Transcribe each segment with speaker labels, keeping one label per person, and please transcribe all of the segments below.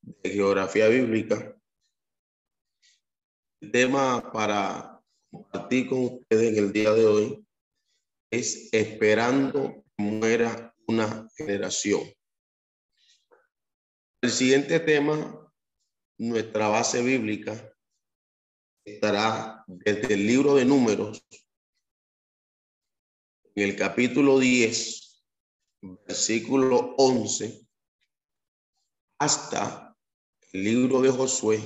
Speaker 1: de geografía bíblica. El tema para compartir con ustedes en el día de hoy es esperando que muera una generación. El siguiente tema, nuestra base bíblica, estará desde el libro de números, en el capítulo 10, versículo 11, hasta el libro de Josué,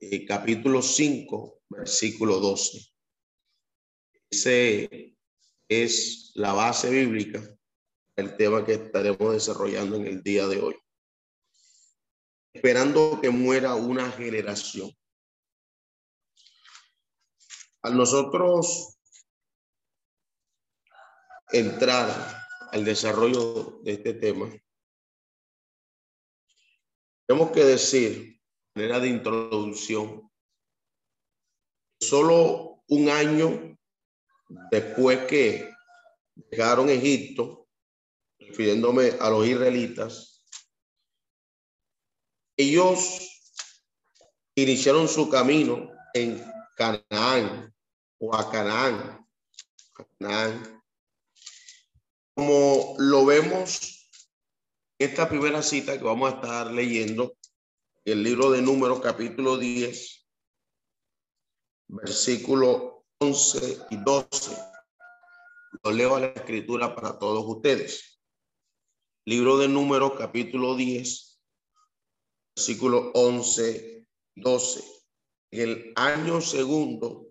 Speaker 1: eh, capítulo 5, versículo 12. Ese es la base bíblica, el tema que estaremos desarrollando en el día de hoy. Esperando que muera una generación. Al nosotros entrar al desarrollo de este tema, tenemos que decir, manera de introducción, solo un año después que dejaron Egipto, refiriéndome a los israelitas, ellos iniciaron su camino en Canaán o a Canaán. Canaán. Como lo vemos esta primera cita que vamos a estar leyendo, el libro de Números, capítulo 10, versículo 11 y 12. Lo leo a la escritura para todos ustedes. Libro de Números, capítulo 10, versículo 11 y 12. En el año segundo,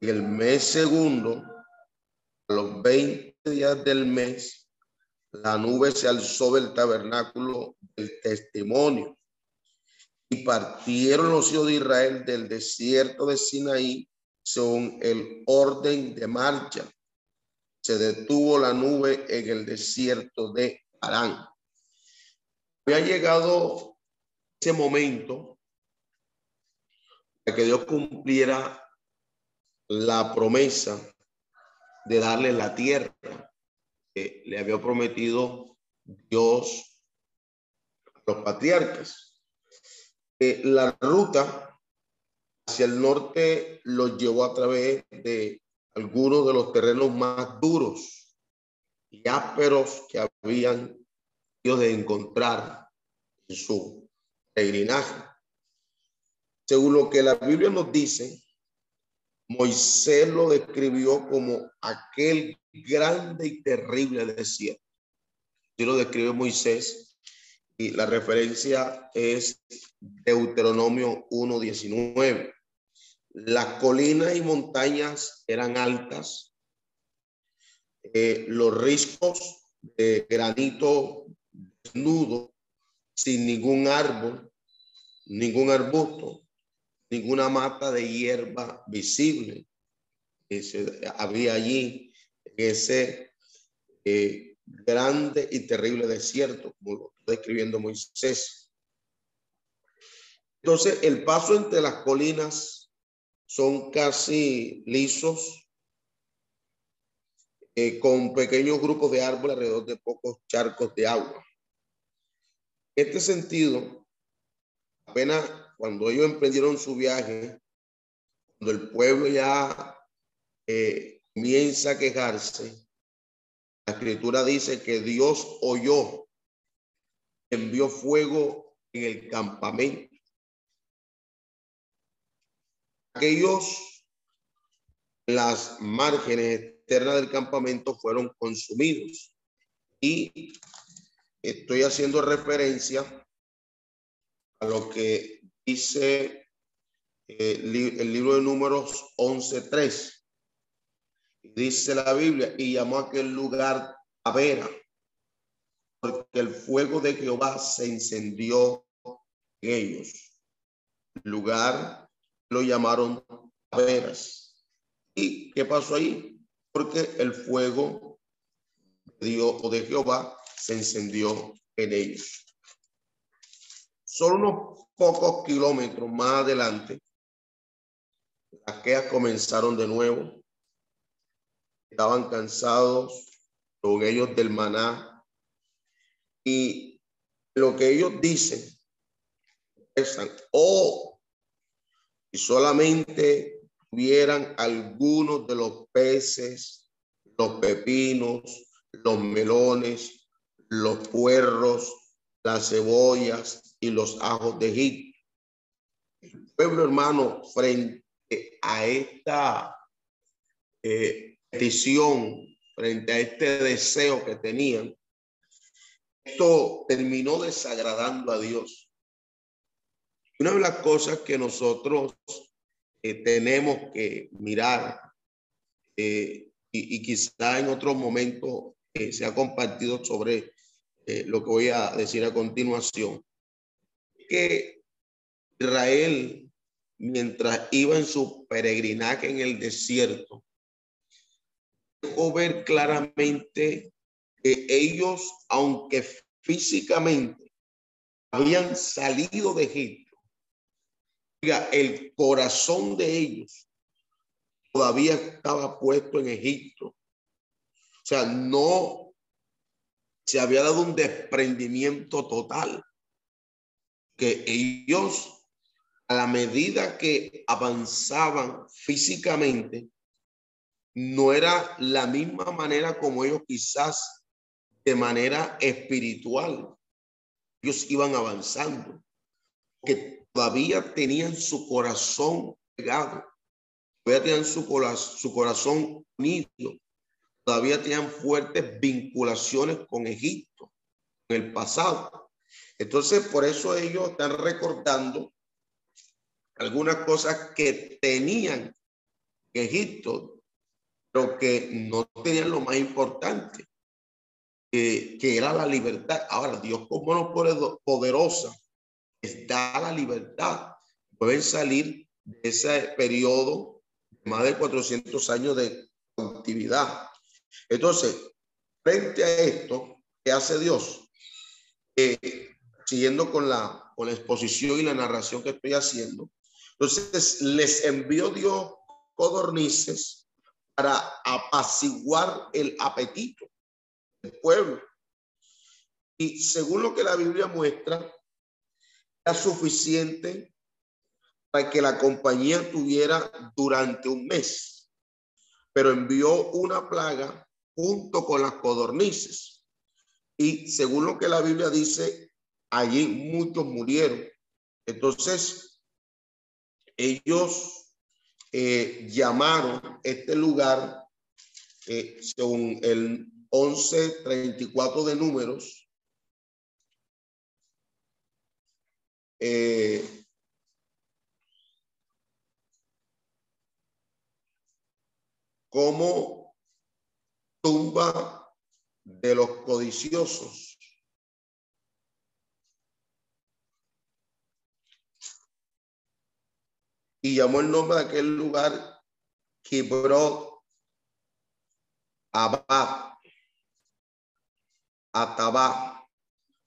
Speaker 1: el mes segundo, los 20 días del mes, la nube se alzó del tabernáculo del testimonio y partieron los hijos de Israel del desierto de Sinaí según el orden de marcha. Se detuvo la nube en el desierto de Arán. Había llegado ese momento para que Dios cumpliera la promesa de darle la tierra le había prometido Dios a los patriarcas. Eh, la ruta hacia el norte los llevó a través de algunos de los terrenos más duros y ásperos que habían de encontrar en su peregrinaje. Según lo que la Biblia nos dice, Moisés lo describió como aquel grande y terrible desierto. Si lo describe Moisés y la referencia es Deuteronomio 1.19. Las colinas y montañas eran altas. Eh, los riscos de granito desnudo, sin ningún árbol, ningún arbusto, ninguna mata de hierba visible. había allí ese eh, grande y terrible desierto, como lo está describiendo Moisés. Entonces, el paso entre las colinas son casi lisos, eh, con pequeños grupos de árboles alrededor de pocos charcos de agua. En este sentido, apenas cuando ellos emprendieron su viaje, cuando el pueblo ya eh, comienza a quejarse, la escritura dice que Dios oyó, envió fuego en el campamento. Aquellos, las márgenes externas del campamento fueron consumidos. Y estoy haciendo referencia a lo que dice eh, el libro de números 11.3. Dice la Biblia, y llamó a aquel lugar Tavera, porque el fuego de Jehová se encendió en ellos. lugar lo llamaron veras. ¿Y qué pasó ahí? Porque el fuego de Dios o de Jehová se encendió en ellos. Solo unos pocos kilómetros más adelante, las quejas comenzaron de nuevo. Estaban cansados con ellos del maná. Y lo que ellos dicen, es, oh, si solamente tuvieran algunos de los peces, los pepinos, los melones, los puerros, las cebollas y los ajos de Egipto. El pueblo hermano, frente a esta eh, petición, frente a este deseo que tenían, esto terminó desagradando a Dios. Una de las cosas que nosotros eh, tenemos que mirar, eh, y, y, quizá en otro momento se ha compartido sobre lo que voy a decir a continuación, que Israel, mientras iba en su peregrinaje en el desierto, dejó ver claramente que ellos, aunque físicamente habían salido de Egipto, el corazón de ellos todavía estaba puesto en Egipto. O sea, no se había dado un desprendimiento total que ellos, a la medida que avanzaban físicamente, no era la misma manera como ellos quizás de manera espiritual. Ellos iban avanzando, que todavía tenían su corazón pegado, todavía tenían su, su corazón unido, todavía tenían fuertes vinculaciones con Egipto en el pasado. Entonces, por eso ellos están recordando algunas cosas que tenían en Egipto, pero que no tenían lo más importante, que, era la libertad. Ahora, Dios como no poderosa, está la libertad. Pueden salir de ese periodo de más de 400 años de cautividad. Entonces, frente a esto, ¿qué hace Dios? Siguiendo con la, con la exposición y la narración que estoy haciendo. Entonces les envió Dios codornices para apaciguar el apetito del pueblo. Y según lo que la Biblia muestra, era suficiente para que la compañía tuviera durante un mes, pero envió una plaga junto con las codornices. Y según lo que la Biblia dice, allí muchos murieron. Entonces, ellos eh, llamaron este lugar, eh, según el 1134 de números, eh, como tumba de los codiciosos. y llamó el nombre de aquel lugar Kibrot Abba, Atabá,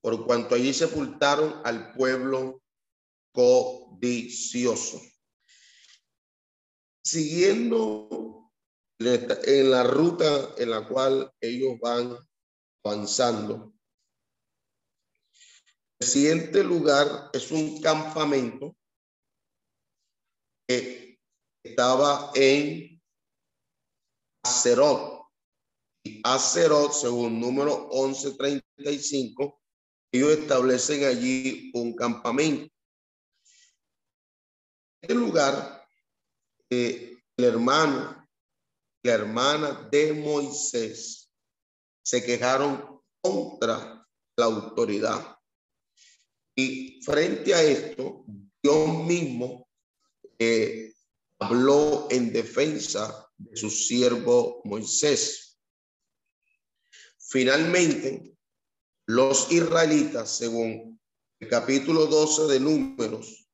Speaker 1: por cuanto allí sepultaron al pueblo codicioso. Siguiendo en la ruta en la cual ellos van avanzando, el siguiente lugar es un campamento estaba en Acerot. Y Acerot, según número 1135, ellos establecen allí un campamento. En este lugar, eh, el hermano la hermana de Moisés se quejaron contra la autoridad. Y frente a esto, Dios mismo habló en defensa de su siervo Moisés. Finalmente, Los israelitas, según el capítulo 12 de Números,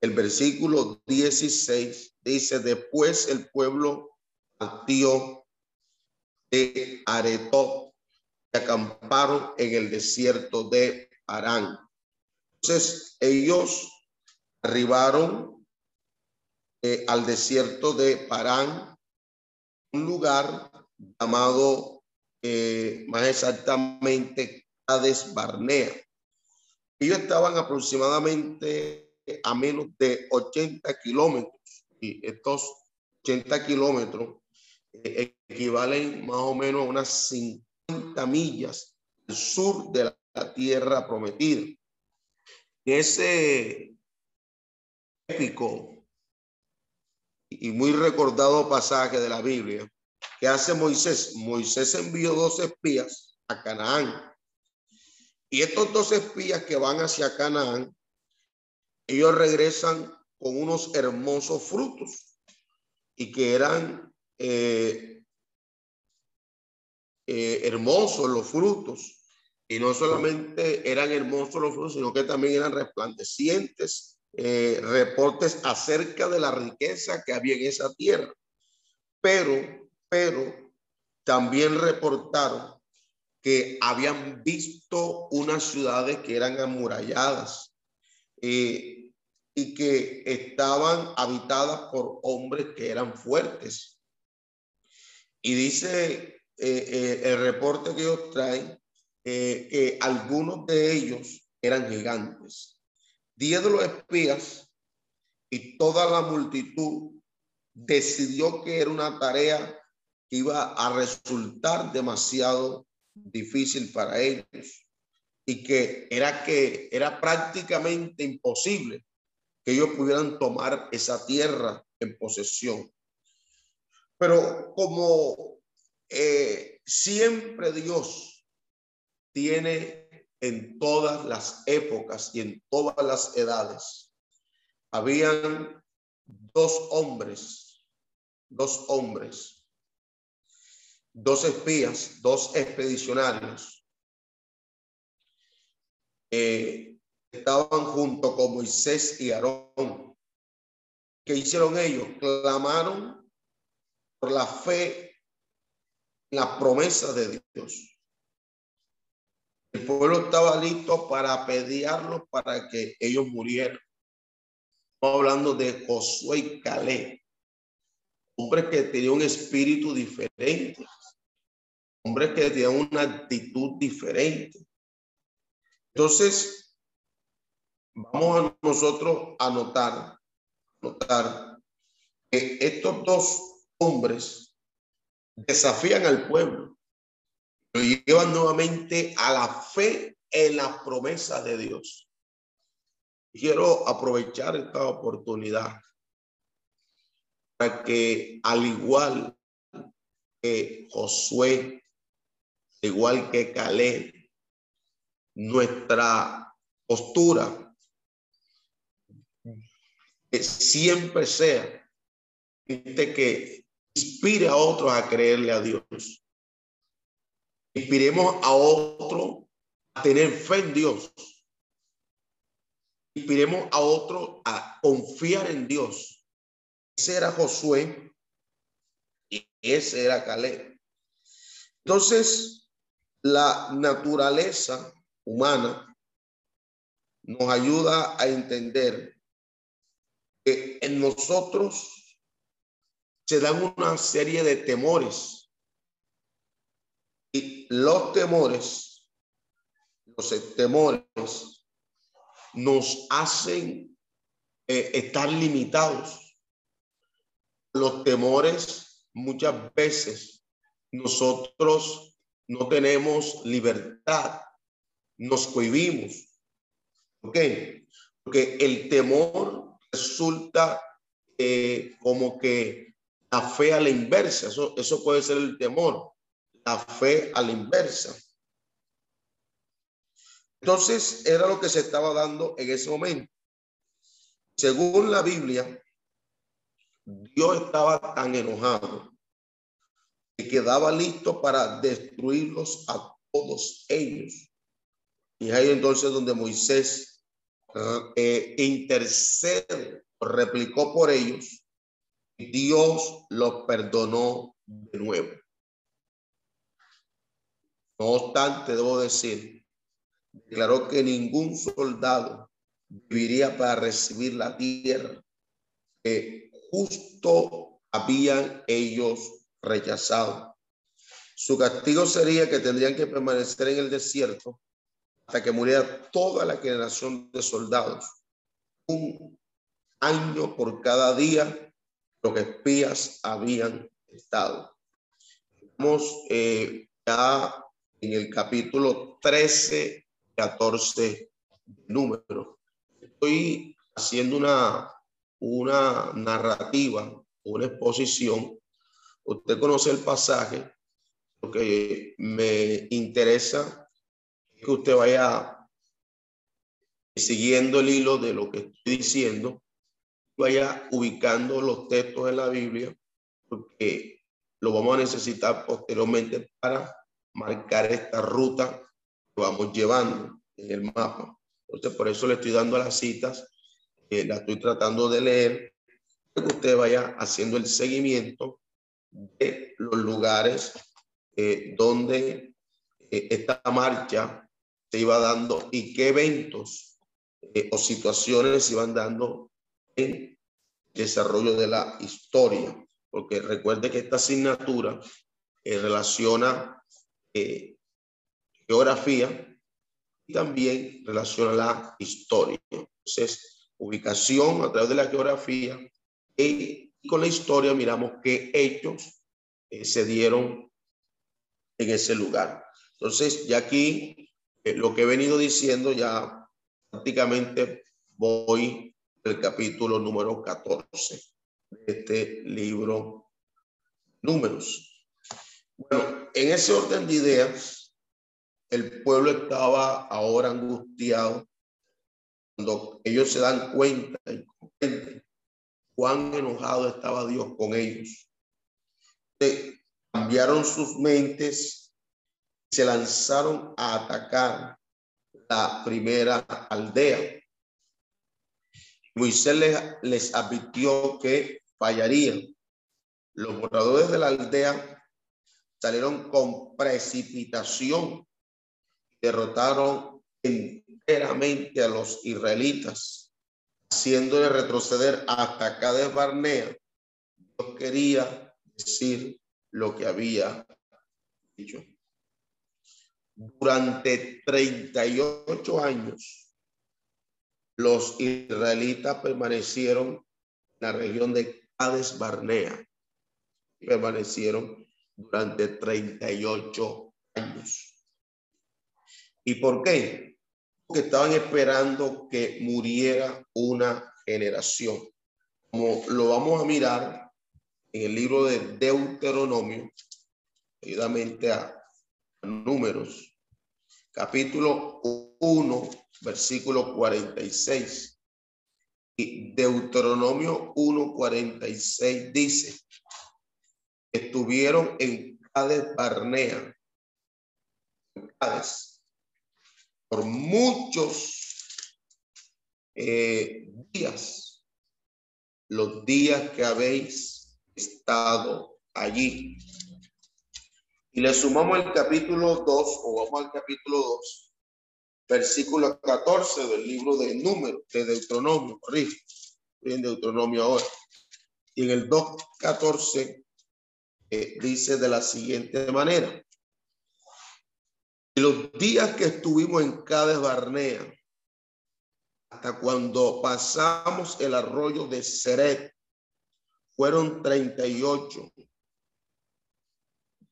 Speaker 1: el versículo 16, dice, después el pueblo partió de Aretó y acamparon en el desierto de Arán. Entonces ellos arribaron eh, al desierto de Parán, un lugar llamado eh, más exactamente Cades Barnea. Ellos estaban aproximadamente a menos de 80 kilómetros y estos 80 kilómetros eh, equivalen más o menos a unas 50 millas al sur de la tierra prometida. Ese épico y muy recordado pasaje de la Biblia que hace Moisés. Moisés envió dos espías a Canaán. Y estos dos espías que van hacia Canaán, ellos regresan con unos hermosos frutos y que eran eh, eh, hermosos los frutos. Y no solamente eran hermosos los frutos, sino que también eran resplandecientes eh, reportes acerca de la riqueza que había en esa tierra. Pero, pero también reportaron que habían visto unas ciudades que eran amuralladas y que estaban habitadas por hombres que eran fuertes. Y dice eh, el reporte que ellos traen que algunos de ellos eran gigantes Diez de los espías y toda la multitud decidió que era una tarea que iba a resultar demasiado difícil para ellos y que era que era prácticamente imposible que ellos pudieran tomar esa tierra en posesión. Pero como eh, siempre Dios tiene en todas las épocas y en todas las edades. Habían dos hombres, dos hombres, dos espías, dos expedicionarios. que estaban junto con Moisés y Aarón. ¿Qué hicieron ellos? Clamaron por la fe en la promesa de Dios. El pueblo estaba listo para apedrearlos para que ellos murieran. Hablando de Josué y Caleb, hombres que tenían un espíritu diferente, hombres que tenían una actitud diferente. Entonces, vamos a nosotros a notar, notar que estos dos hombres desafían al pueblo lo llevan nuevamente a la fe en las promesas de Dios. Quiero aprovechar esta oportunidad para que al igual que Josué, igual que Caleb, nuestra postura siempre sea este que inspire a otros a creerle a Dios Inspiremos a otro a tener fe en Dios. Inspiremos a otro a confiar en Dios. Ese era Josué y ese era Caleb. Entonces, la naturaleza humana nos ayuda a entender que en nosotros se dan una serie de temores y los temores, los temores nos hacen eh, estar limitados. Los temores muchas veces nosotros no tenemos libertad, nos cohibimos. ¿Por qué? Porque el temor resulta eh, como que la fe a la inversa, eso, eso puede ser el temor la fe a la inversa. Entonces era lo que se estaba dando en ese momento. Según la Biblia, Dios estaba tan enojado que quedaba listo para destruirlos a todos ellos. Y ahí entonces donde Moisés eh, intercede, replicó por ellos, Dios los perdonó de nuevo. No obstante, debo decir, declaró que ningún soldado viviría para recibir la tierra que justo habían ellos rechazado. Su castigo sería que tendrían que permanecer en el desierto hasta que muriera toda la generación de soldados. Un año por cada día los espías habían estado. Estamos eh, ya en el capítulo 13, 14 número. Estoy haciendo una, una narrativa, una exposición. Usted conoce el pasaje, lo que me interesa que usted vaya siguiendo el hilo de lo que estoy diciendo, vaya ubicando los textos en la Biblia, porque lo vamos a necesitar posteriormente para marcar esta ruta que vamos llevando en el mapa. Entonces, por eso le estoy dando las citas, eh, estoy tratando de leer, para que usted vaya haciendo el seguimiento de los lugares eh, donde eh, esta marcha se iba dando y qué eventos o situaciones se iban dando en desarrollo de la historia. Porque recuerde que esta asignatura relaciona eh, geografía y también relaciona la historia. Entonces, ubicación a través de la geografía y, con la historia miramos qué hechos eh, se dieron en ese lugar. Entonces, ya aquí eh, lo que he venido diciendo ya prácticamente voy al capítulo número 14 de este libro Números. Bueno, en ese orden de ideas, el pueblo estaba ahora angustiado cuando ellos se dan cuenta y cuán enojado estaba Dios con ellos. cambiaron sus mentes se lanzaron a atacar la primera aldea. Moisés les, les advirtió que fallarían. Los moradores de la aldea salieron con precipitación, derrotaron enteramente a los israelitas, haciéndole retroceder hasta Cades Barnea. Dios quería decir lo que había dicho. Durante 38 años, los israelitas permanecieron en la región de Cades Barnea. Permanecieron durante 38 años. ¿Y por qué? Porque estaban esperando que muriera una generación. Como lo vamos a mirar en el libro de Deuteronomio, seguidamente a números, capítulo 1, versículo 46. Y Deuteronomio 1, 46 dice, estuvieron en Cades Barnea, por muchos eh, días, los días que habéis estado allí. Y le sumamos el capítulo 2, o vamos al capítulo 2, versículo 14 del libro de Números, de Deuteronomio, corrige, en Deuteronomio ahora. Y en el 2.14 dice de la siguiente manera. Los días que estuvimos en Cades Barnea, hasta cuando pasamos el arroyo de Seret, fueron 38.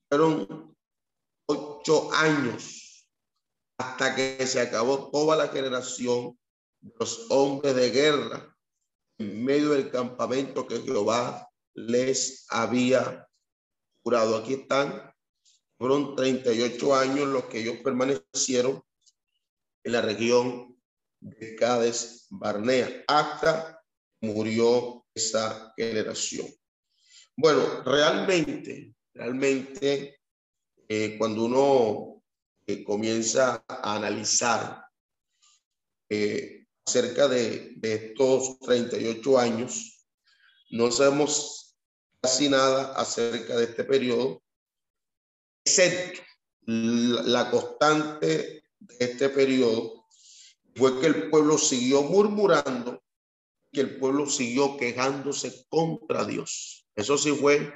Speaker 1: Fueron ocho años hasta que se acabó toda la generación de los hombres de guerra en medio del campamento que Jehová les había jurado. Aquí están, fueron 38 años los que ellos permanecieron en la región de Cádiz Barnea, hasta murió esa generación. Bueno, realmente, realmente, eh, cuando uno comienza a analizar eh, acerca de, de estos 38 años. No sabemos casi nada acerca de este periodo, excepto la constante de este periodo fue que el pueblo siguió murmurando, que el pueblo siguió quejándose contra Dios. Eso sí fue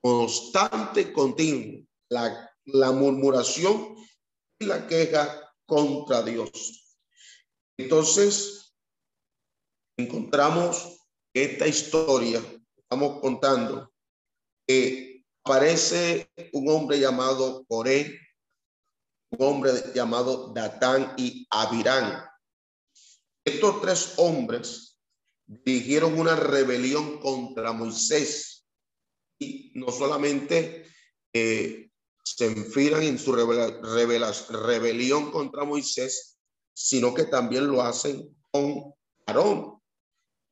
Speaker 1: constante, continuo, la, la murmuración la queja contra Dios. Entonces, encontramos esta historia, estamos contando, que aparece un hombre llamado Coré, un hombre llamado Datán y Abirán. Estos tres hombres dirigieron una rebelión contra Moisés y no solamente eh, se enfilan en su rebelión contra Moisés, sino que también lo hacen con Aarón.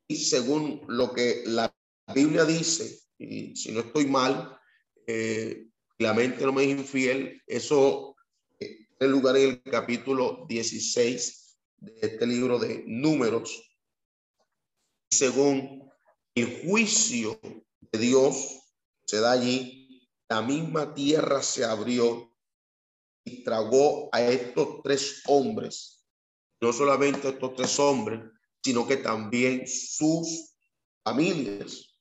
Speaker 1: Y según lo que la Biblia dice, y si no estoy mal, eh, la mente no me infiel, eso eh, lugar en el capítulo 16 de este libro de números. Según el juicio de Dios se da allí, la misma tierra se abrió y tragó a estos tres hombres, no solamente estos tres hombres, sino que también sus familias.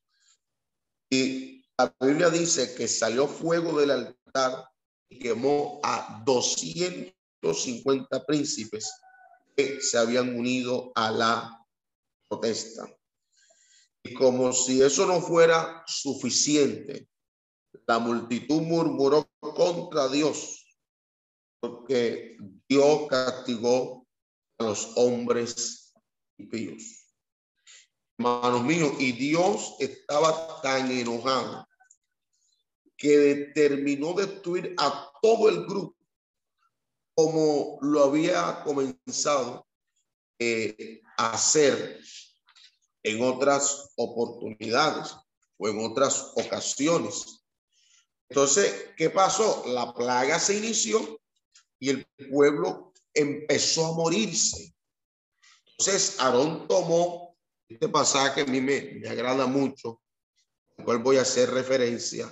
Speaker 1: Y la Biblia dice que salió fuego del altar y quemó a 250 príncipes que se habían unido a la protesta. Y como si eso no fuera suficiente, la multitud murmuró contra Dios, porque Dios castigó a los hombres impíos. Hermanos míos, y Dios estaba tan enojado que determinó destruir a todo el grupo como lo había comenzado eh, a hacer en otras oportunidades o en otras ocasiones. Entonces, ¿qué pasó? La plaga se inició y el pueblo empezó a morirse. Entonces, Aarón tomó este pasaje, a me, me agrada mucho, al cual voy a hacer referencia.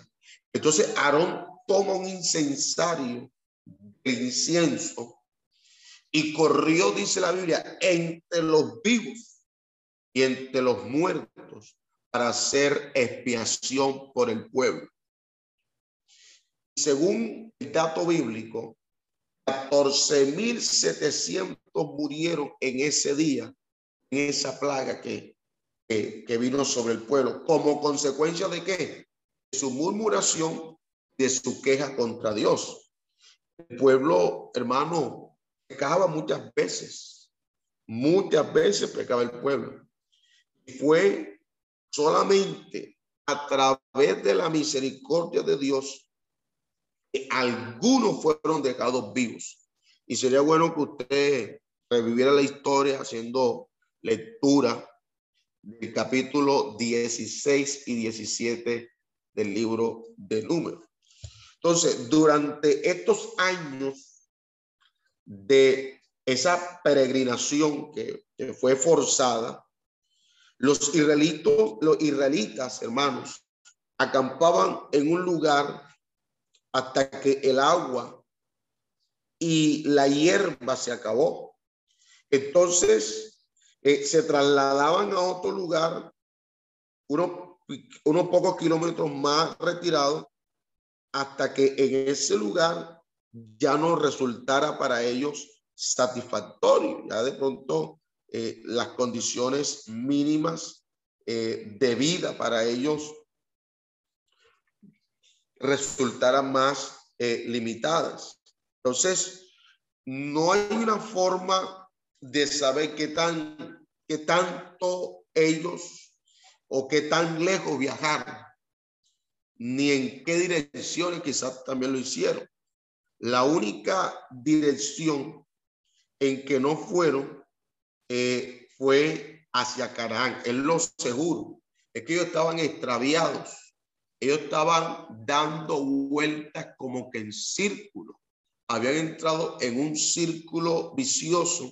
Speaker 1: Entonces Aarón toma un incensario de incienso y corrió, dice la Biblia, entre los vivos y entre los muertos para hacer expiación por el pueblo. Según el dato bíblico, 14.700 murieron en ese día, en esa plaga que, que, vino sobre el pueblo. ¿Como consecuencia de qué? su murmuración, de su queja contra Dios. El pueblo, hermano, pecaba muchas veces, muchas veces pecaba el pueblo. Y fue solamente a través de la misericordia de Dios algunos fueron dejados vivos. Y sería bueno que usted reviviera la historia haciendo lectura del capítulo 16 y 17 del libro de números. Entonces, durante estos años de esa peregrinación que, fue forzada, los israelitos, los israelitas, hermanos, acampaban en un lugar hasta que el agua y la hierba se acabó. Entonces, eh, se trasladaban a otro lugar, uno unos pocos kilómetros más retirados hasta que en ese lugar ya no resultara para ellos satisfactorio. Ya de pronto eh, las condiciones mínimas eh, de vida para ellos resultaran más eh, limitadas. Entonces, no hay una forma de saber qué tan, qué tanto ellos o qué tan lejos viajar, ni en qué direcciones quizás también lo hicieron. La única dirección en que no fueron eh, fue hacia Canaán, es lo seguro, es que ellos estaban extraviados, ellos estaban dando vueltas como que en círculo, habían entrado en un círculo vicioso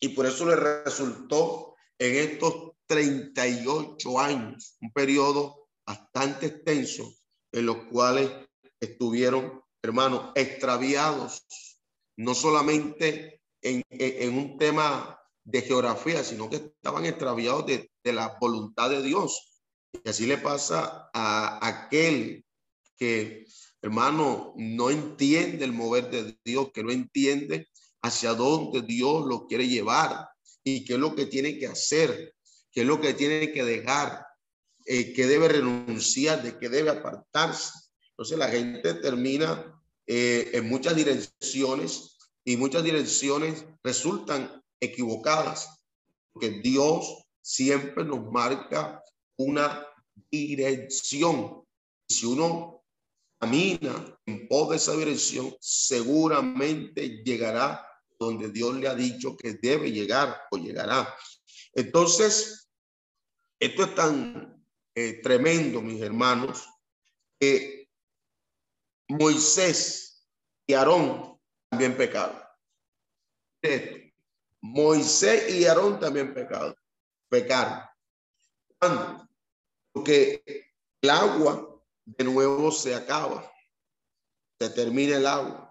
Speaker 1: y por eso le resultó en estos 38 años, un periodo bastante extenso en los cuales estuvieron, hermanos, extraviados, no solamente en, en, un tema de geografía, sino que estaban extraviados de, de la voluntad de Dios. Y así le pasa a aquel que, hermano, no entiende el mover de Dios, que no entiende hacia dónde Dios lo quiere llevar y qué es lo que tiene que hacer, qué es lo que tiene que dejar, eh, que debe renunciar, de qué debe apartarse. Entonces la gente termina eh, en muchas direcciones y muchas direcciones resultan equivocadas, porque Dios siempre nos marca una dirección. Si uno camina en pos de esa dirección, seguramente llegará donde Dios le ha dicho que debe llegar o llegará. Entonces, esto es tan eh, tremendo, mis hermanos, que Moisés y Aarón también pecaron. Moisés y Aarón también pecaron. Pecaron. Porque el agua de nuevo se acaba. Se termina el agua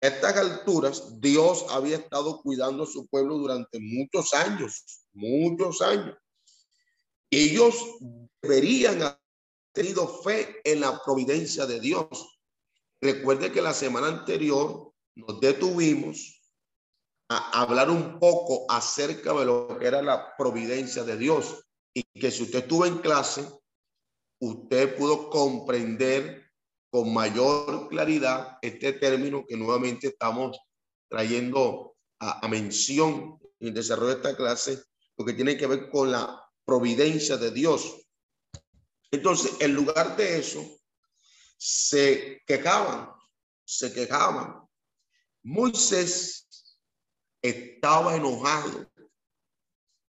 Speaker 1: estas alturas, Dios había estado cuidando a su pueblo durante muchos años, muchos años. Ellos deberían haber tenido fe en la providencia de Dios. Recuerde que la semana anterior nos detuvimos a hablar un poco acerca de lo que era la providencia de Dios que si usted estuvo en clase, usted pudo comprender con mayor claridad este término que nuevamente estamos trayendo a, mención en el desarrollo de esta clase, lo que tiene que ver con la providencia de Dios. Entonces, en lugar de eso, se quejaban, se quejaban. Moisés estaba enojado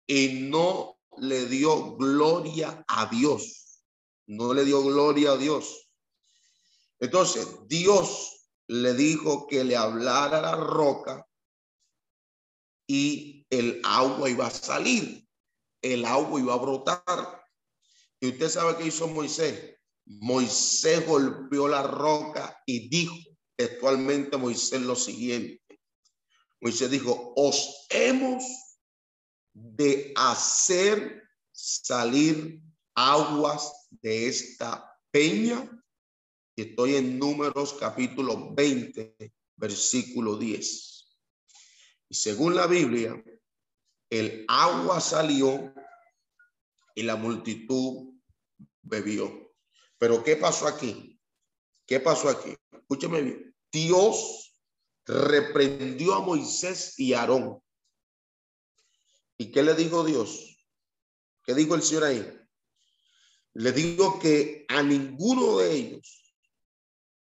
Speaker 1: y no le dio gloria a Dios. No le dio gloria a Dios. Entonces, Dios le dijo que le hablara la roca y el agua iba a salir, el agua iba a brotar. Y usted sabe qué hizo Moisés. Moisés golpeó la roca y dijo textualmente Moisés lo siguiente. Moisés dijo, os hemos de hacer salir aguas de esta peña Estoy en Números capítulo 20, versículo 10. Y según la Biblia, el agua salió y la multitud bebió. Pero ¿qué pasó aquí? ¿Qué pasó aquí? Escúcheme bien. Dios reprendió a Moisés y Aarón. ¿Y qué le dijo Dios? ¿Qué dijo el Señor ahí? Le digo que a ninguno de ellos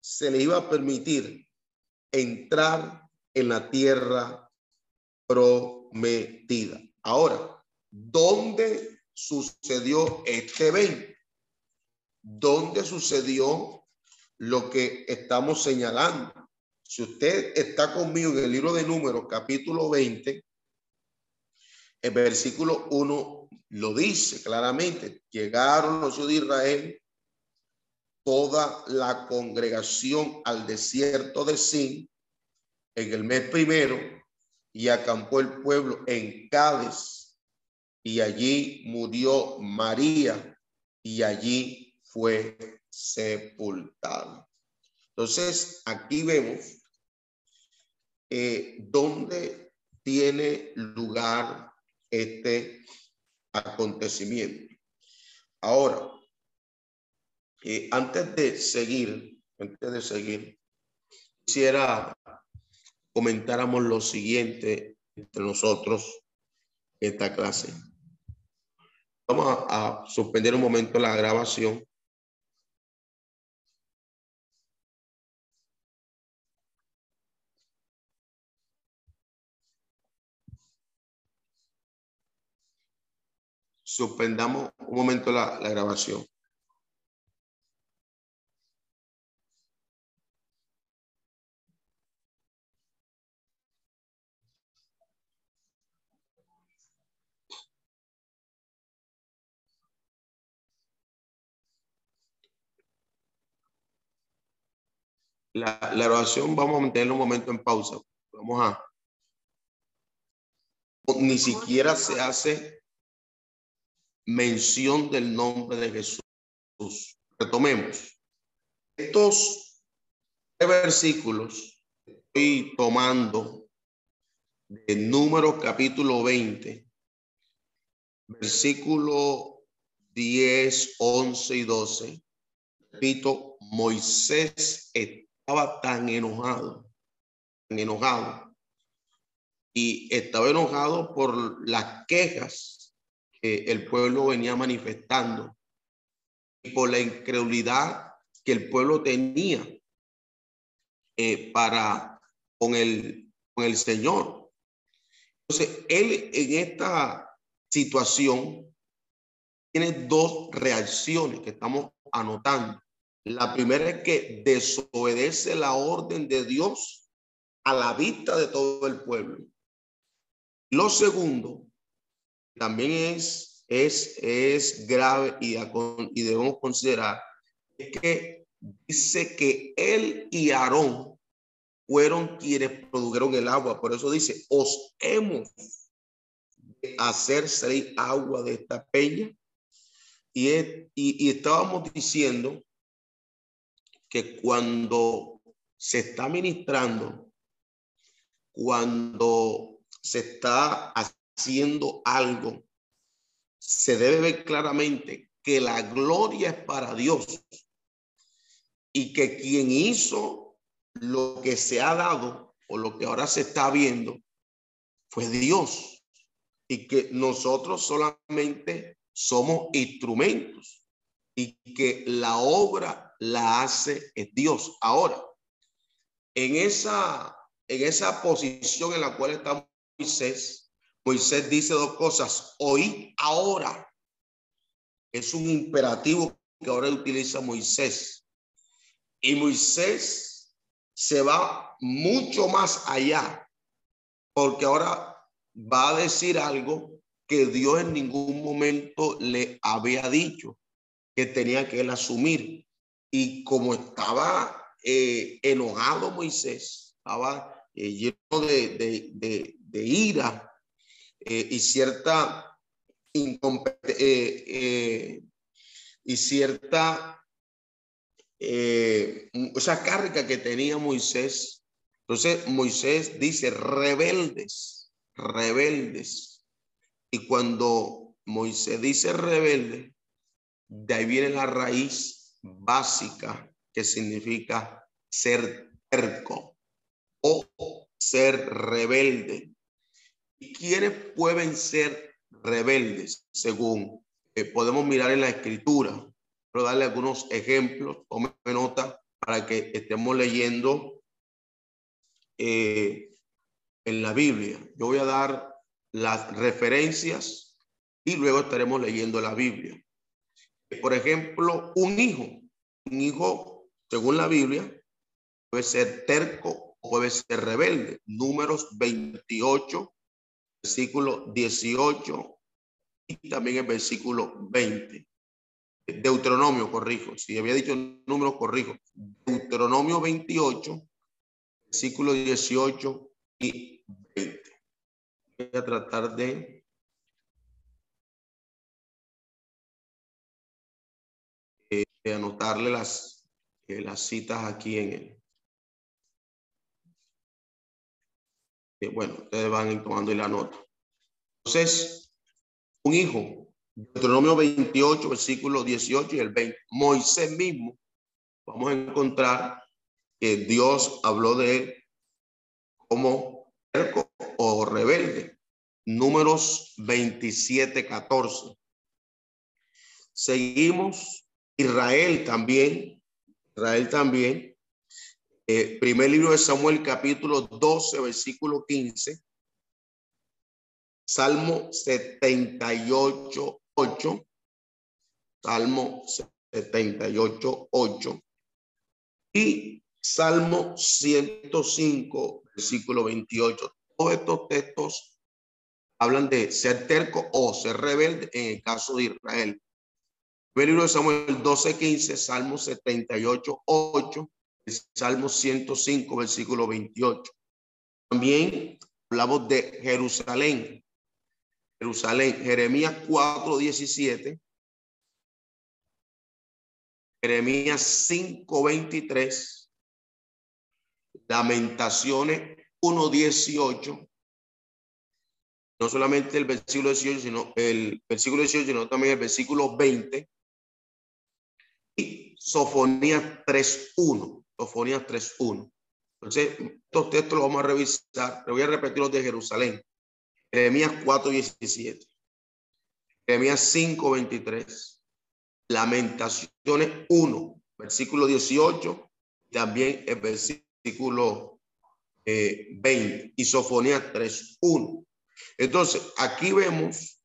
Speaker 1: se le iba a permitir entrar en la tierra prometida. Ahora, ¿dónde sucedió este evento? ¿Dónde sucedió lo que estamos señalando? Si usted está conmigo en el libro de números, capítulo 20, el versículo 1 lo dice claramente. Llegaron los de Israel toda la congregación al desierto de Sin en el mes primero y acampó el pueblo en Cádiz y allí murió María y allí fue sepultada. Entonces, aquí vemos eh, dónde tiene lugar este acontecimiento. Ahora, y antes de seguir, antes de seguir, quisiera comentáramos lo siguiente entre nosotros esta clase. Vamos a suspender un momento la grabación. suspendamos un momento la, grabación. La, grabación vamos a mantenerla un momento en pausa. Vamos a... Ni siquiera se hace mención del nombre de Jesús. Retomemos. Estos versículos estoy tomando de Números capítulo 20, versículo 10, 11 y 12. Repito, Moisés estaba tan enojado, tan enojado, y estaba enojado por las quejas que el pueblo venía manifestando y por la incredulidad que el pueblo tenía eh, para con el, con el Señor. Entonces, él en esta situación tiene dos reacciones que estamos anotando. La primera es que desobedece la orden de Dios a la vista de todo el pueblo. Lo segundo también es, es, es grave y, y debemos considerar que dice que él y Aarón fueron quienes produjeron el agua. Por eso dice, os hemos de hacer salir agua de esta peña. Y, y, y estábamos diciendo que cuando se está ministrando, cuando se está haciendo algo, se debe ver claramente que la gloria es para Dios y que quien hizo lo que se ha dado o lo que ahora se está viendo fue Dios y que nosotros solamente somos instrumentos y que la obra la hace Dios. Ahora, en esa, en esa posición en la cual está Moisés, Moisés dice dos cosas. Oí ahora. Es un imperativo que ahora utiliza Moisés. Y Moisés se va mucho más allá, porque ahora va a decir algo que Dios en ningún momento le había dicho que tenía que él asumir. Y como estaba eh, enojado Moisés, estaba eh, lleno de, ira eh, y cierta y cierta esa carga que tenía Moisés. Entonces Moisés dice rebeldes, rebeldes. Y cuando Moisés dice rebelde, de ahí viene la raíz básica que significa ser terco o ser rebelde. ¿Y quiénes pueden ser rebeldes? Según eh, podemos mirar en la escritura. Quiero darle algunos ejemplos, tome nota para que estemos leyendo eh, en la Biblia. Yo voy a dar las referencias y luego estaremos leyendo la Biblia. Por ejemplo, un hijo. Un hijo, según la Biblia, puede ser terco o puede ser rebelde. Números 28, versículo 18 y también el versículo 20. Deuteronomio, corrijo. Si había dicho números, corrijo. Deuteronomio 28, versículo 18 y 20. Voy a tratar de de anotarle las, eh, las citas aquí en el. Bueno, ustedes van a ir tomando la nota. Entonces, un hijo, Deuteronomio 28, versículo 18 y el 20. Moisés mismo, vamos a encontrar que Dios habló de él como o rebelde. Números 27, 14. Seguimos Israel también, Israel también. Eh, primer libro de Samuel, capítulo 12, versículo 15. Salmo 78, 8. Salmo 78, 8. Y Salmo 105, versículo 28. Todos estos textos hablan de ser terco o ser rebelde en el caso de Israel. Primer libro de Samuel 12, 15, Salmo 78, 8 el Salmo 105, versículo 28. También hablamos de Jerusalén. Jerusalén, Jeremías 4, 17. Jeremías 5, 23. Lamentaciones 1, 18 no solamente el versículo 18, sino el versículo 18, sino también el versículo 20 y Sofonías 3.1. Sofonías 3.1. Entonces, estos textos los vamos a revisar. Le voy a repetir los de Jerusalén. Jeremías 4.17. Jeremías 5.23. Lamentaciones 1, versículo 18. También el versículo 20. Eh, y Sofonías 3.1. Entonces, aquí vemos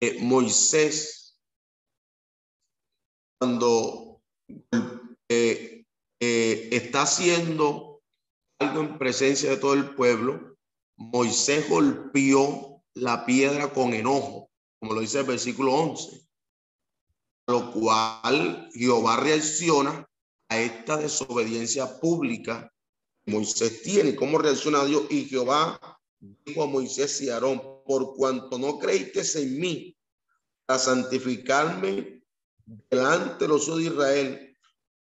Speaker 1: que Moisés, cuando eh, eh, está haciendo algo en presencia de todo el pueblo, Moisés golpeó la piedra con enojo, como lo dice el versículo 11, lo cual Jehová reacciona a esta desobediencia pública Moisés tiene. ¿Cómo reacciona Dios? Y Jehová dijo a Moisés y Aarón, por cuanto no creísteis en mí a santificarme delante de los de Israel,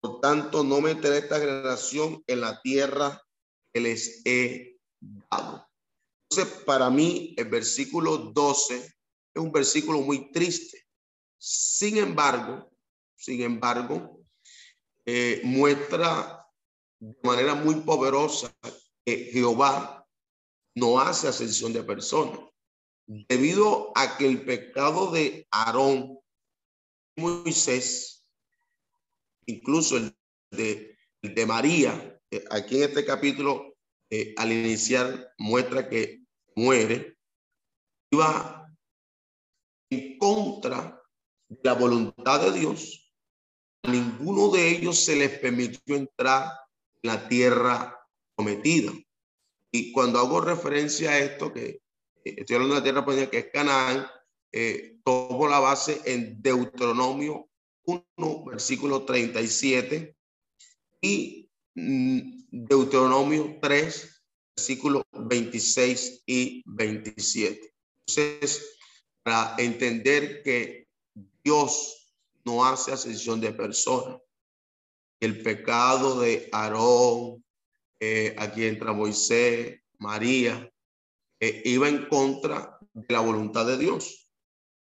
Speaker 1: por tanto no meteré esta generación en la tierra que les he dado. Entonces, para mí, el versículo 12 es un versículo muy triste. Sin embargo, sin embargo, eh, muestra de manera muy poderosa que Jehová no hace ascensión de personas. Debido a que el pecado de Aarón Moisés, incluso el de, María, aquí en este capítulo, eh, al iniciar, muestra que muere, iba en contra de la voluntad de Dios. Ninguno de ellos se les permitió entrar en la tierra prometida. Y cuando hago referencia a esto, que eh, estoy hablando de la tierra prometida, que es Canaán, eh, tomo la base en Deuteronomio 1, versículo 37 y mm, Deuteronomio 3, versículo 26 y 27. Entonces, para entender que Dios no hace ascensión de personas, el pecado de Aarón, aquí entra Moisés, María, eh, iba en contra de la voluntad de Dios.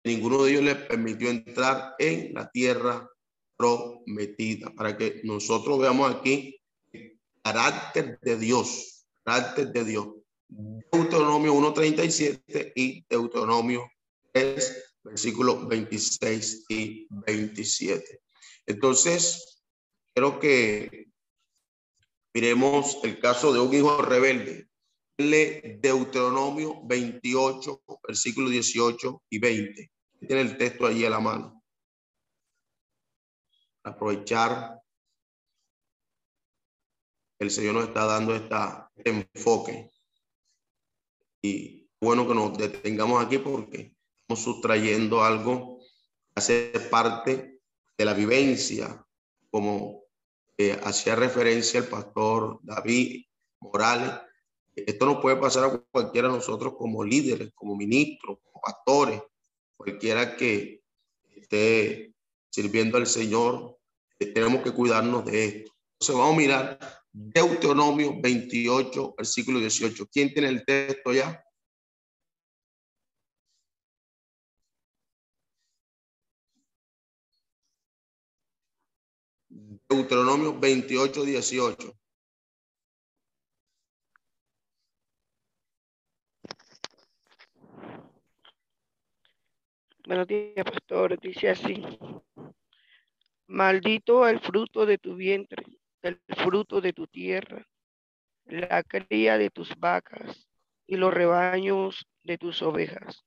Speaker 1: Ninguno de ellos le permitió entrar en la tierra prometida. Para que nosotros veamos aquí el carácter de Dios, carácter de Dios. Deuteronomio 1.37 y Deuteronomio 3, versículos 26 y 27. Entonces, creo que Miremos el caso de un hijo rebelde. Deuteronomio 28, versículos 18 y 20. Tiene el texto allí a la mano. Aprovechar el Señor nos está dando esta, este enfoque. Y bueno que nos detengamos aquí porque estamos sustrayendo algo que hace parte de la vivencia como hacía referencia el pastor David Morales. Esto no puede pasar a cualquiera de nosotros como líderes, como ministros, como pastores, cualquiera que esté sirviendo al Señor. Eh, tenemos que cuidarnos de esto. Entonces vamos a mirar Deuteronomio 28, versículo 18. ¿Quién tiene el texto ya? Deuteronomio 28, 18.
Speaker 2: Buenos días, pastor. Dice así. Maldito el fruto de tu vientre, el fruto de tu tierra, la cría de tus vacas y los rebaños de tus ovejas.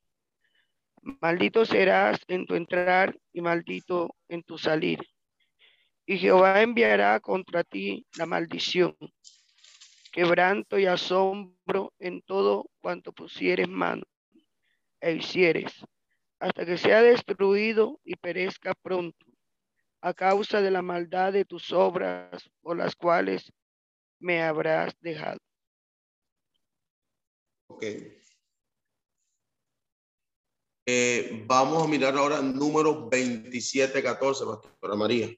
Speaker 2: Maldito serás en tu entrar y maldito en tu salir y Jehová enviará contra ti la maldición, quebranto y asombro en todo cuanto pusieres mano e hicieres, hasta que sea destruido y perezca pronto. a causa de la maldad de tus obras por las cuales me habrás dejado.
Speaker 1: Ok. Eh, vamos a mirar ahora número 2714, Pastora María.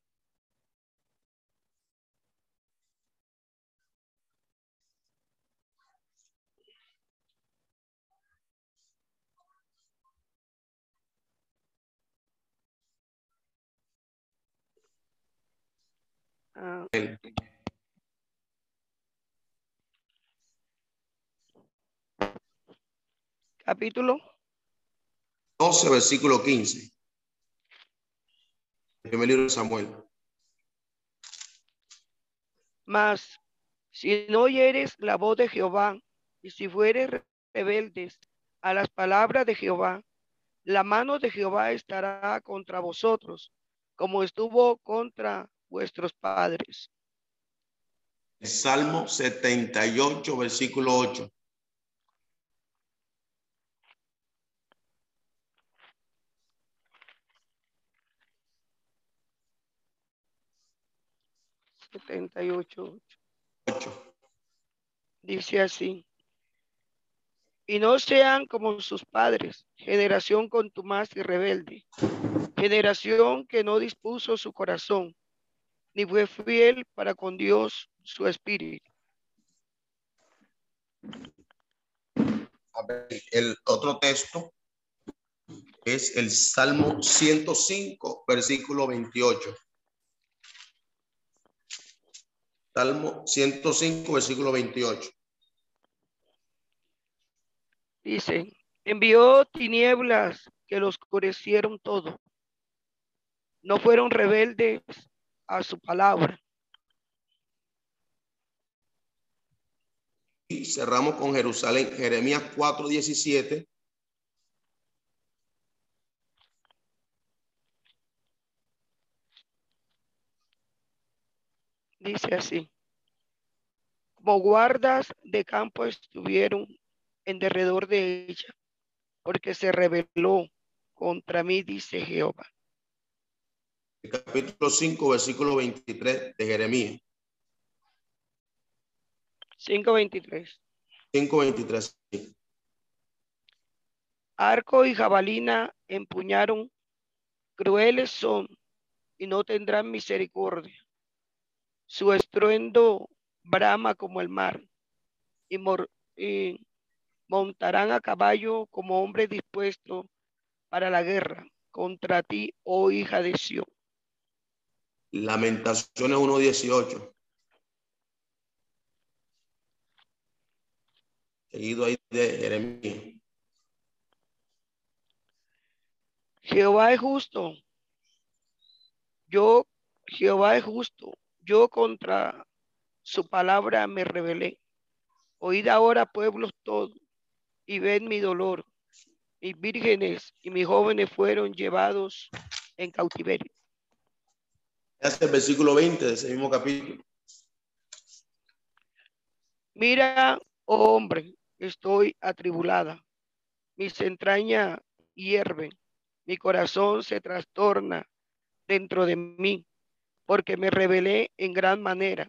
Speaker 2: Ah, capítulo
Speaker 1: 12, versículo 15. El primer libro de Samuel.
Speaker 2: Mas si no oyeres la voz de Jehová, y si fueres re- rebeldes a las palabras de Jehová, la mano de Jehová estará contra vosotros, como estuvo contra vuestros padres.
Speaker 1: El Salmo 78, versículo 8.
Speaker 2: setenta y ocho
Speaker 1: 8.
Speaker 2: Dice así. Y no sean como sus padres, generación contumaz y rebelde, generación que no dispuso su corazón, ni fue fiel para con Dios su espíritu.
Speaker 1: A ver, el otro texto es el Salmo 105, versículo 28. Salmo 105, versículo 28.
Speaker 2: Dice, envió tinieblas que lo oscurecieron todo. No fueron rebeldes a su palabra.
Speaker 1: Y cerramos con Jerusalén, Jeremías 4, 17.
Speaker 2: Dice así. Como guardas de campo estuvieron en derredor de ella, porque se rebeló contra mí, dice Jehová.
Speaker 1: El capítulo 5, versículo 23 de Jeremías.
Speaker 2: 5.23.
Speaker 1: 5, 23. sí.
Speaker 2: Arco y jabalina empuñaron, crueles son y no tendrán misericordia. Su estruendo brama como el mar y, mor- y montarán a caballo como hombre dispuesto para la guerra contra ti, oh hija de Sión.
Speaker 1: Lamentaciones 1, 18. Seguido ahí de Jeremías.
Speaker 2: Jehová es justo. Yo, Jehová es justo. Yo contra su palabra me rebelé. Oíd ahora, pueblos todos, y ved mi dolor. Mis vírgenes y mis jóvenes fueron llevados en cautiverio.
Speaker 1: El versículo 20 de ese mismo capítulo.
Speaker 2: Mira, oh hombre, estoy atribulada. Mis entrañas hierven. Mi corazón se trastorna dentro de mí, porque me rebelé en gran manera.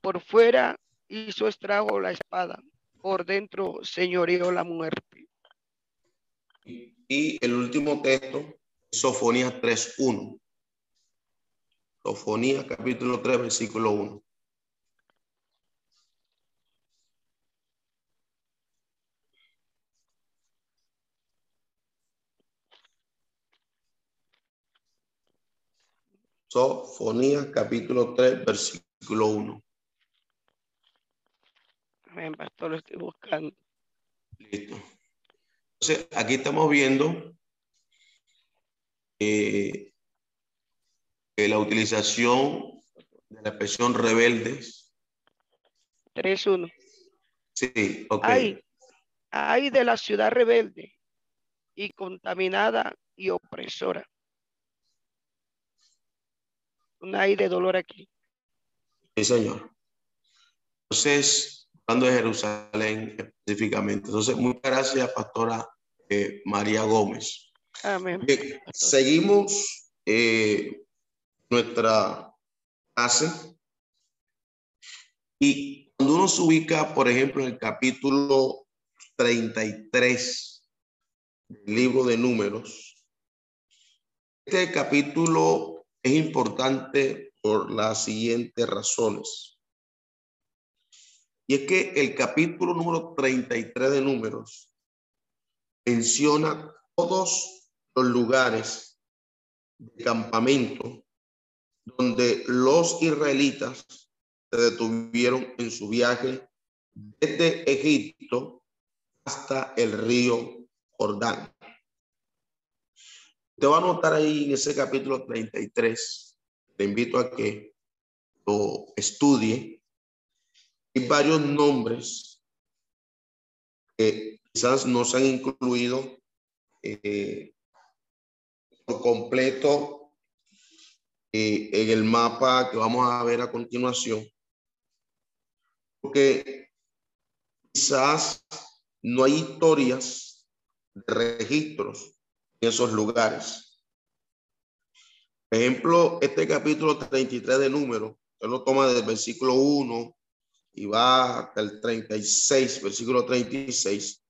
Speaker 2: Por fuera hizo estrago la espada, por dentro señoreó la muerte.
Speaker 1: Y el último texto, Sofonías 3, 1. Sofonías capítulo 3, versículo 1. Sofonías capítulo 3, versículo 1.
Speaker 2: Amén, pastor, lo estoy buscando.
Speaker 1: Listo. Entonces, aquí estamos viendo eh, que la utilización de la expresión rebeldes.
Speaker 2: 3.1.
Speaker 1: Sí, ok.
Speaker 2: Ay, ay de la ciudad rebelde y contaminada y opresora. Un ay de dolor aquí.
Speaker 1: Sí, señor. Entonces, hablando de Jerusalén específicamente. Entonces, muchas gracias, Pastora eh, María Gómez.
Speaker 2: Amén.
Speaker 1: Bien, seguimos eh, nuestra clase. Y cuando uno se ubica, por ejemplo, en el capítulo 33 del libro de números, este capítulo es importante por las siguientes razones. Y es que el capítulo número 33 de números menciona todos los lugares de campamento donde los israelitas se detuvieron en su viaje desde Egipto hasta el río Jordán. Te va a notar ahí en ese capítulo 33, te invito a que lo estudie. Hay varios nombres que quizás no se han incluido eh, por completo eh, en el mapa que vamos a ver a continuación, porque quizás no hay historias de registros en esos lugares. Por ejemplo, este capítulo 33 de número, él lo toma desde el versículo 1 y va hasta el 36, versículo 36.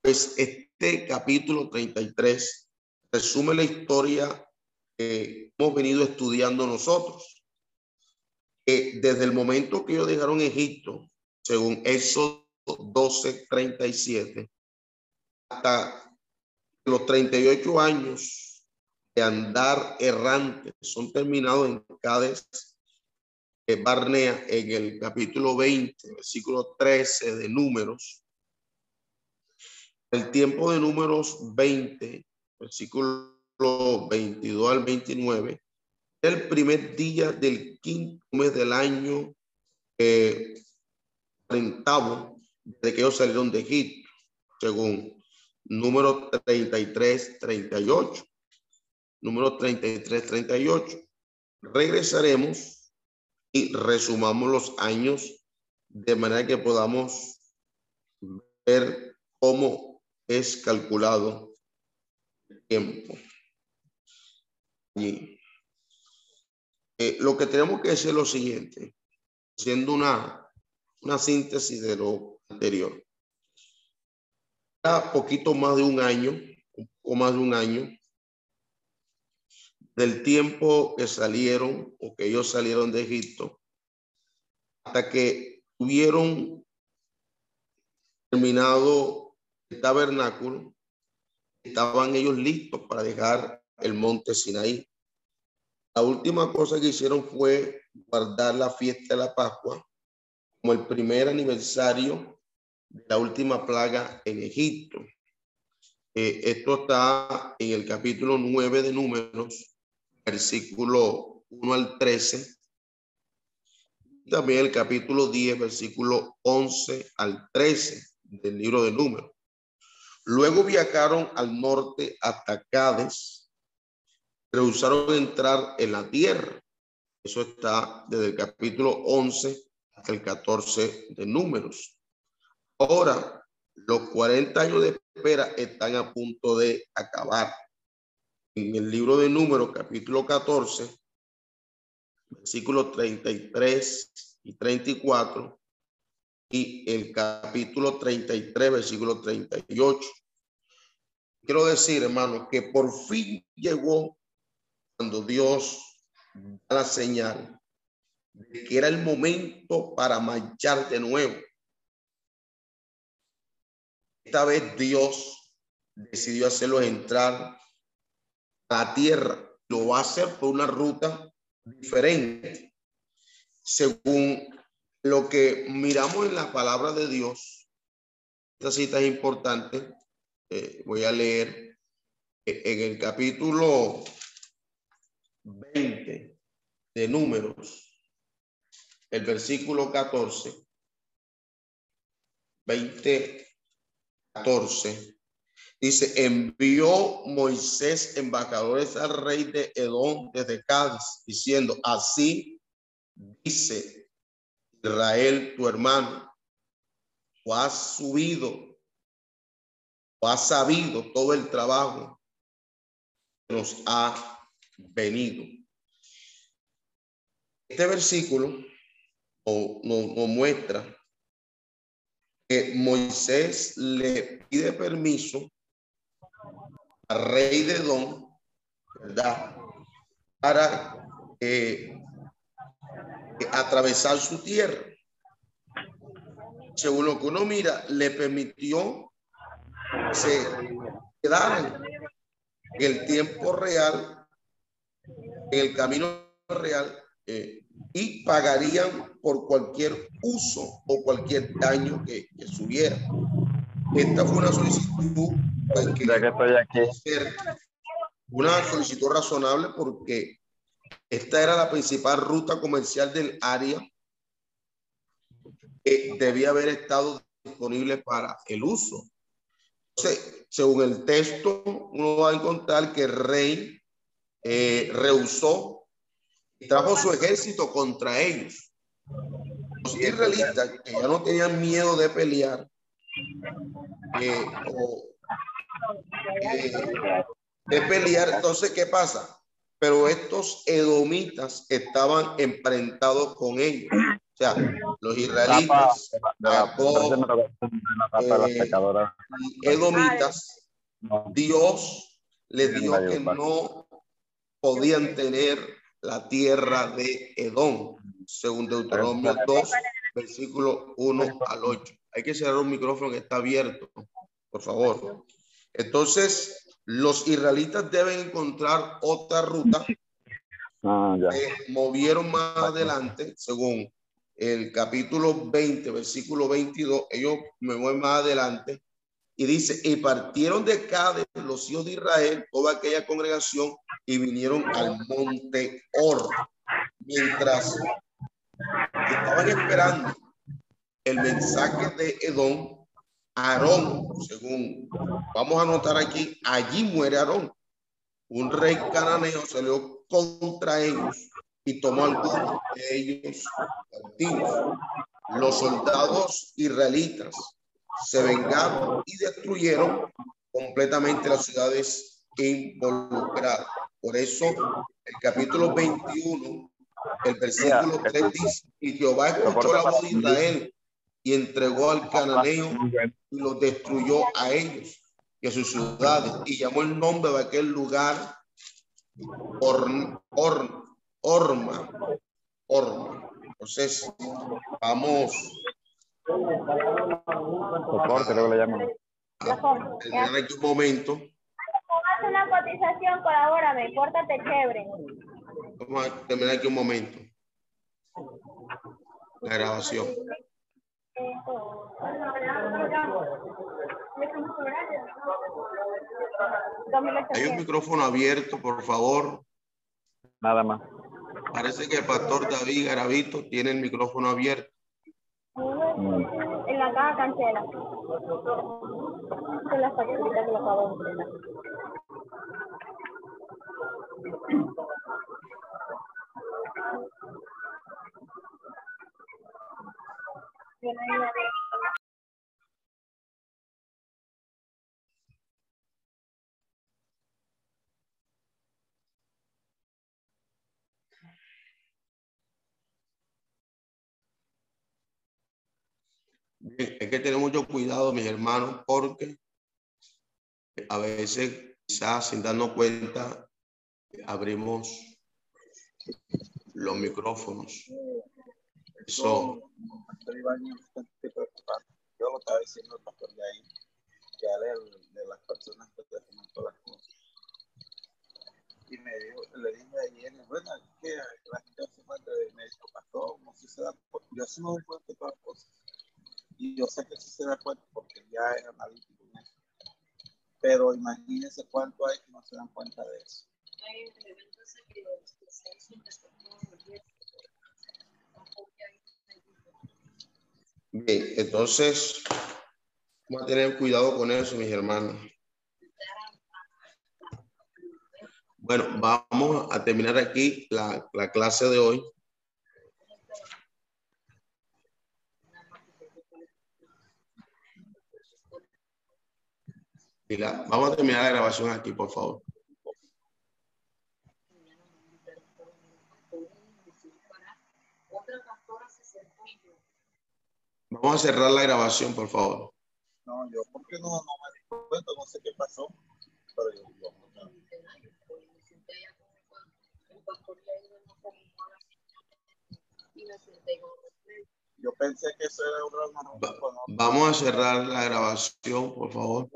Speaker 1: Pues este capítulo 33 resume la historia hemos venido estudiando nosotros. Que desde el momento que ellos dejaron Egipto, según Éxodo 12, 37, hasta los 38 años de andar errante son terminados en Cádiz, Barnea, en el capítulo 20, versículo 13 de Números, el tiempo de números 20, versículo 22 al 29, el primer día del quinto mes del año eh, de que ellos salieron de Egipto, según número 33, 38. Número 33, 38. Regresaremos y resumamos los años de manera que podamos ver cómo es calculado el tiempo. Y eh, lo que tenemos que hacer es lo siguiente, siendo una, una síntesis de lo anterior. Ya poquito más de un año, un poco más de un año, del tiempo que salieron o que ellos salieron de Egipto, hasta que tuvieron terminado tabernáculo, estaban ellos listos para dejar el monte Sinaí. La última cosa que hicieron fue guardar la fiesta de la Pascua como el primer aniversario de la última plaga en Egipto. Eh, esto está en el capítulo 9 de Números, versículo 1 al 13. También el capítulo 10, versículo 11 al 13 del libro de Números. Luego viajaron al norte hasta Cádiz, rehusaron entrar en la tierra. Eso está desde el capítulo 11 hasta el 14 de números. Ahora, los 40 años de espera están a punto de acabar. En el libro de números, capítulo 14, versículos 33 y 34, y el capítulo 33, versículo 38. Quiero decir, hermano, que por fin llegó cuando Dios da la señal de que era el momento para marchar de nuevo. Esta vez Dios decidió hacerlo entrar a la tierra. Lo va a hacer por una ruta diferente, según lo que miramos en la palabra de Dios, esta cita es importante, eh, voy a leer eh, en el capítulo 20 de números, el versículo 14, 20, 14, dice, envió Moisés embajadores al rey de Edom desde Cádiz, diciendo, así dice Israel, tu hermano, o has subido, o has sabido todo el trabajo que nos ha venido. Este versículo nos, muestra que Moisés le pide permiso al rey de Don, ¿verdad? Para eh, atravesar su tierra. Según lo que uno mira, le permitió se quedaran el tiempo real, en el camino real, eh, y pagarían por cualquier uso o cualquier daño que, que subiera. Esta fue una solicitud pues, que, una solicitud razonable porque esta era la principal ruta comercial del área que debía haber estado disponible para el uso. Entonces, según el texto, uno va a encontrar que el rey eh, rehusó y trajo su ejército contra ellos. Los israelitas, ya no tenían miedo de pelear, eh, eh, de pelear, entonces, ¿qué pasa? Pero estos edomitas estaban emparentados con ellos. O sea, los israelitas, edomitas, Dios les dijo que no podían tener la tierra de Edom, según Deuteronomio 2, versículo 1 al 8. Hay que cerrar un micrófono que está abierto, por favor. Entonces, los israelitas deben encontrar otra ruta. Ah, movieron más adelante, según el capítulo 20, versículo 22, ellos me voy más adelante, y dice, y partieron de Cádiz los hijos de Israel, toda aquella congregación, y vinieron al monte Or, mientras estaban esperando el mensaje de Edom, Aarón, según vamos a anotar aquí, allí muere Aarón. Un rey cananeo salió contra ellos y tomó algunos de ellos. Los soldados israelitas se vengaron y destruyeron completamente las ciudades involucradas. Por eso el capítulo 21, el versículo 3 dice, y Jehová escuchó la voz de Israel y entregó al cananeo y los destruyó a ellos y a sus ciudades y llamó el nombre de aquel lugar Or, Orma. Orma. Entonces, vamos.
Speaker 3: Soporte, luego le llaman.
Speaker 1: Aquí un momento.
Speaker 4: Haz una cotización, colabórame, córtate chévere.
Speaker 1: Vamos a terminar aquí un momento. La grabación. Hay un micrófono abierto, por favor.
Speaker 3: Nada más.
Speaker 1: Parece que el pastor David Garavito tiene el micrófono abierto.
Speaker 4: En la caja cancela. Son las facturitas que lo acabo de
Speaker 1: hay que tener mucho cuidado, mis hermanos, porque a veces, quizás sin darnos cuenta, abrimos los micrófonos. Eso.
Speaker 5: Yo lo estaba diciendo el pastor de ahí, que de, de las personas que te todas las cosas. Y me dijo, le dije ayer, bueno, que la gente se cuenta de médico pastor, no se da. Yo sí me doy cuenta de todas las cosas y yo sé que sí se da cuenta porque ya es analítico en eso. Pero imagínense cuánto hay que no se dan cuenta de eso.
Speaker 1: Bien, entonces vamos a tener cuidado con eso, mis hermanos. Bueno, vamos a terminar aquí la, la clase de hoy. Vamos a terminar la grabación aquí, por favor. Vamos a cerrar la grabación, por favor.
Speaker 5: No, yo porque no, no me di cuenta, no sé qué pasó. Pero yo, yo no. Yo pensé que eso era un...
Speaker 1: Vamos a cerrar la grabación, por favor.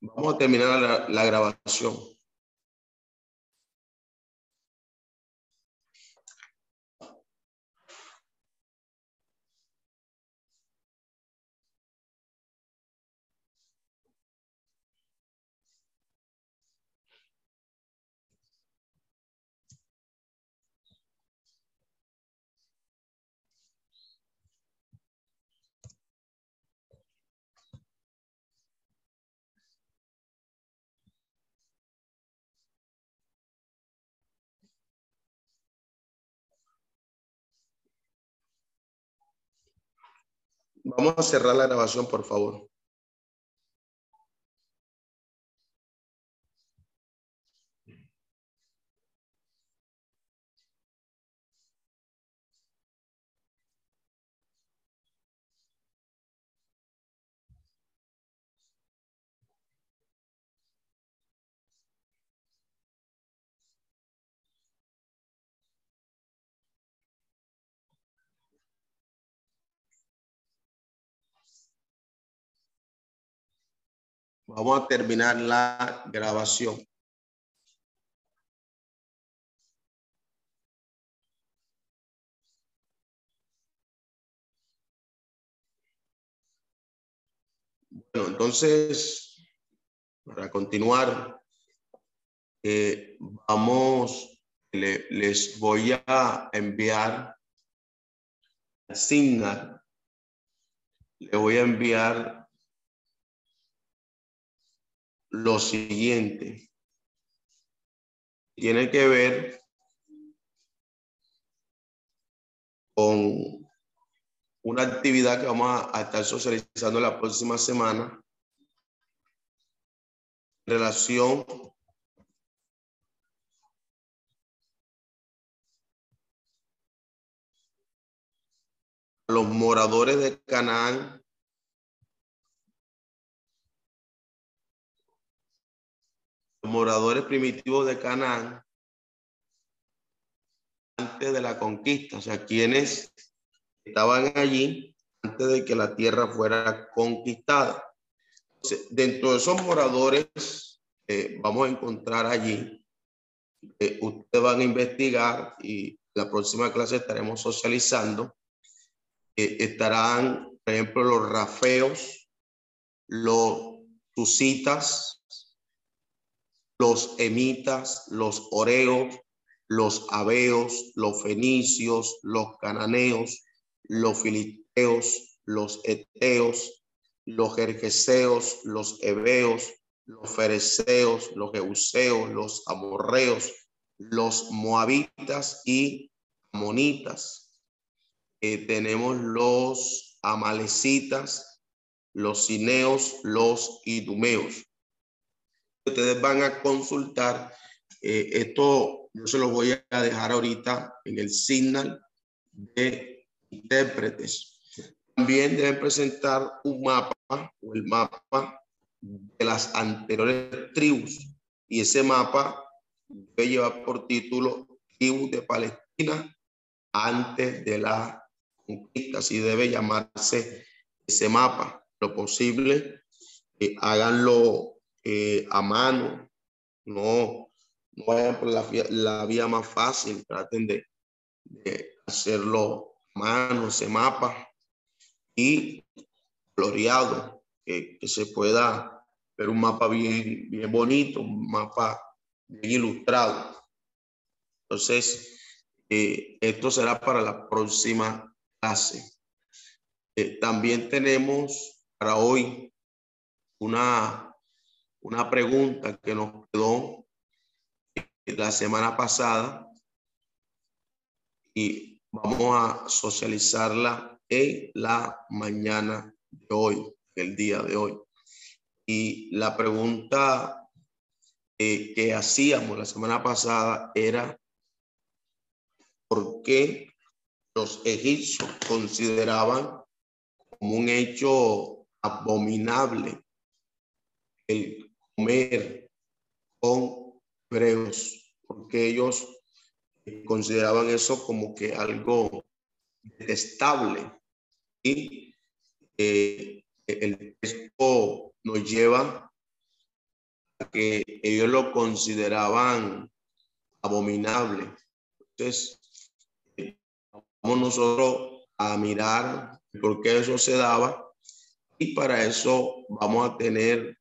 Speaker 1: Vamos a terminar la, grabación. Vamos a cerrar la grabación, por favor. Vamos a terminar la grabación. Bueno, entonces, para continuar, eh, vamos, le- les voy a enviar al Signal, le voy a enviar lo siguiente. Tiene que ver con una actividad que vamos a, estar socializando la próxima semana en relación a los moradores de Canaán moradores primitivos de Canaán antes de la conquista, o sea, quienes estaban allí antes de que la tierra fuera conquistada. Dentro de esos moradores, eh, vamos a encontrar allí, eh, ustedes van a investigar y la próxima clase estaremos socializando, estarán, por ejemplo, los rafeos, los tusitas, los emitas, los oreos, los abeos, los fenicios, los cananeos, los filisteos, los eteos, los jerjeseos, los heveos, los fereceos, los jeuseos, los amorreos, los moabitas y amonitas. Eh, tenemos los amalecitas, los cineos, los idumeos. Ustedes van a consultar eh, esto, yo se los voy a dejar ahorita en el signal de intérpretes. También deben presentar un mapa o el mapa de las anteriores tribus y ese mapa debe llevar por título Tribus de Palestina antes de la conquista, así debe llamarse ese mapa. Lo posible, eh, háganlo eh, a mano, no, no vayan por la, la vía más fácil, traten de, de hacerlo a mano, ese mapa, y floreado, que, que se pueda ver un mapa bien, bien bonito, un mapa bien ilustrado. Entonces, eh, esto será para la próxima clase. Eh, también tenemos para hoy una, una pregunta que nos quedó la semana pasada y vamos a socializarla en la mañana de hoy, el día de hoy. Y la pregunta eh, que hacíamos la semana pasada era, ¿por qué los egipcios consideraban como un hecho abominable el comer con hebreos? Porque ellos consideraban eso como que algo detestable. Y eh, el texto nos lleva a que ellos lo consideraban abominable. Entonces, vamos nosotros a mirar por qué eso se daba y para eso vamos a tener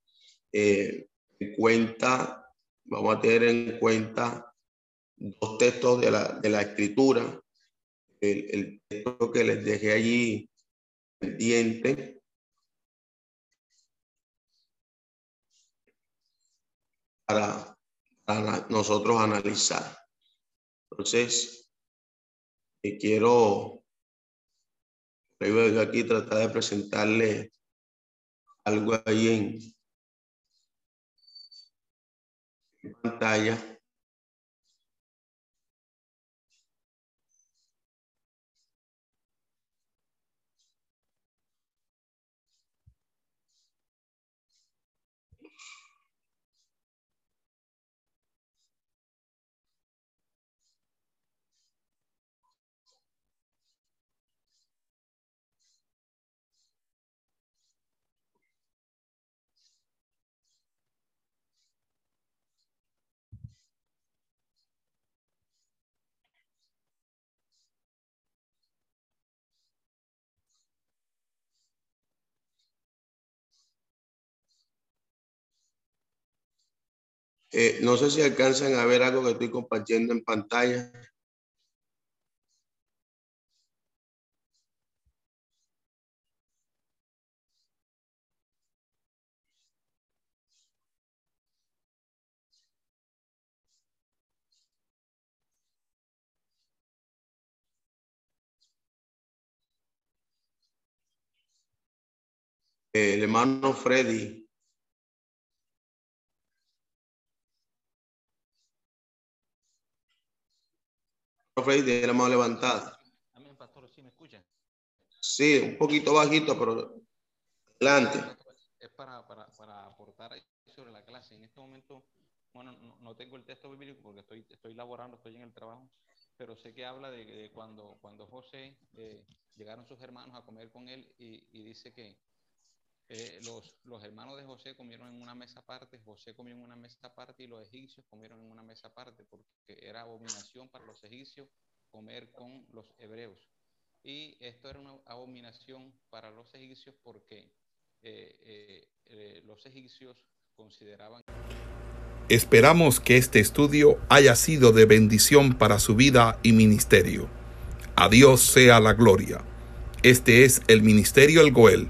Speaker 1: eh, en cuenta, vamos a tener en cuenta dos textos de la, de la escritura. El, texto que les dejé allí pendiente. Para, para nosotros analizar. Entonces, eh, quiero aquí tratar de presentarle algo ahí en, en pantalla. Eh, no sé si alcanzan a ver algo que estoy compartiendo en pantalla. Eh, el hermano Freddy Freddy, de la mano levantada.
Speaker 6: Amén, pastor, ¿sí me escuchan?
Speaker 1: Sí, un poquito bajito, pero adelante.
Speaker 6: Es para, para, para aportar sobre la clase. En este momento, bueno, no, no, tengo el texto bíblico porque estoy, estoy laborando, estoy en el trabajo, pero sé que habla de, de cuando, cuando José eh, llegaron sus hermanos a comer con él y, y dice que eh, los, hermanos de José comieron en una mesa aparte, José comió en una mesa aparte y los egipcios comieron en una mesa aparte, porque era abominación para los egipcios comer con los hebreos. Y esto era una abominación para los egipcios porque eh, eh los egipcios consideraban...
Speaker 7: Esperamos que este estudio haya sido de bendición para su vida y ministerio. A Dios sea la gloria. Este es el Ministerio El Goel